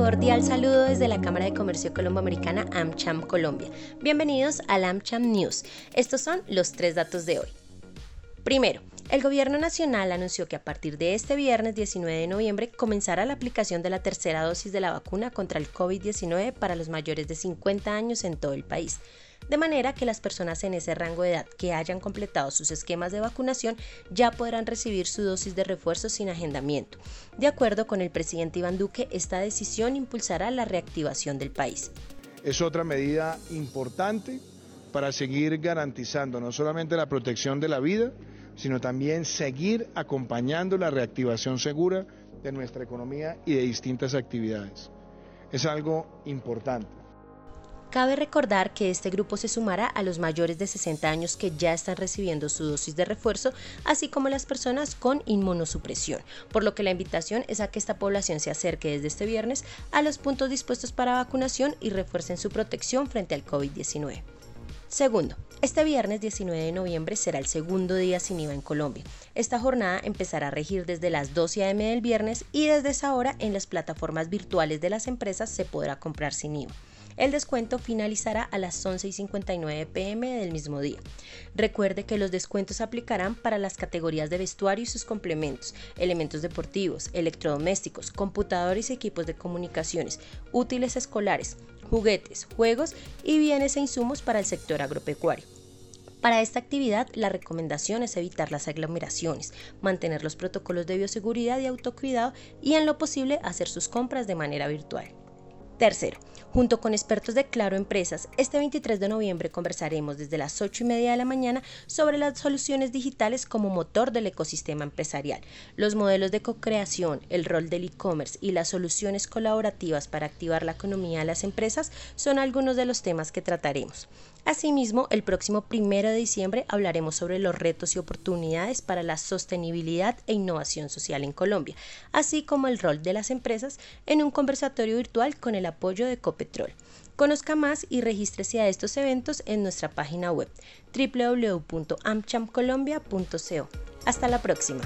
cordial saludo desde la Cámara de Comercio Colomboamericana AmCham Colombia. Bienvenidos al AmCham News. Estos son los tres datos de hoy. Primero, el Gobierno Nacional anunció que a partir de este viernes 19 de noviembre comenzará la aplicación de la tercera dosis de la vacuna contra el COVID-19 para los mayores de 50 años en todo el país de manera que las personas en ese rango de edad que hayan completado sus esquemas de vacunación ya podrán recibir su dosis de refuerzo sin agendamiento. De acuerdo con el presidente Iván Duque, esta decisión impulsará la reactivación del país. Es otra medida importante para seguir garantizando no solamente la protección de la vida, sino también seguir acompañando la reactivación segura de nuestra economía y de distintas actividades. Es algo importante. Cabe recordar que este grupo se sumará a los mayores de 60 años que ya están recibiendo su dosis de refuerzo, así como las personas con inmunosupresión, por lo que la invitación es a que esta población se acerque desde este viernes a los puntos dispuestos para vacunación y refuercen su protección frente al COVID-19. Segundo, este viernes 19 de noviembre será el segundo día sin IVA en Colombia. Esta jornada empezará a regir desde las 12 am del viernes y desde esa hora en las plataformas virtuales de las empresas se podrá comprar sin IVA. El descuento finalizará a las 11 y 59 pm del mismo día. Recuerde que los descuentos aplicarán para las categorías de vestuario y sus complementos, elementos deportivos, electrodomésticos, computadores y equipos de comunicaciones, útiles escolares, juguetes, juegos y bienes e insumos para el sector agropecuario. Para esta actividad, la recomendación es evitar las aglomeraciones, mantener los protocolos de bioseguridad y autocuidado y en lo posible hacer sus compras de manera virtual. Tercero, junto con expertos de Claro Empresas, este 23 de noviembre conversaremos desde las 8 y media de la mañana sobre las soluciones digitales como motor del ecosistema empresarial, los modelos de co-creación, el rol del e-commerce y las soluciones colaborativas para activar la economía de las empresas son algunos de los temas que trataremos. Asimismo, el próximo primero de diciembre hablaremos sobre los retos y oportunidades para la sostenibilidad e innovación social en Colombia, así como el rol de las empresas en un conversatorio virtual con el apoyo de Copetrol. Conozca más y regístrese a estos eventos en nuestra página web www.amchamcolombia.co. Hasta la próxima.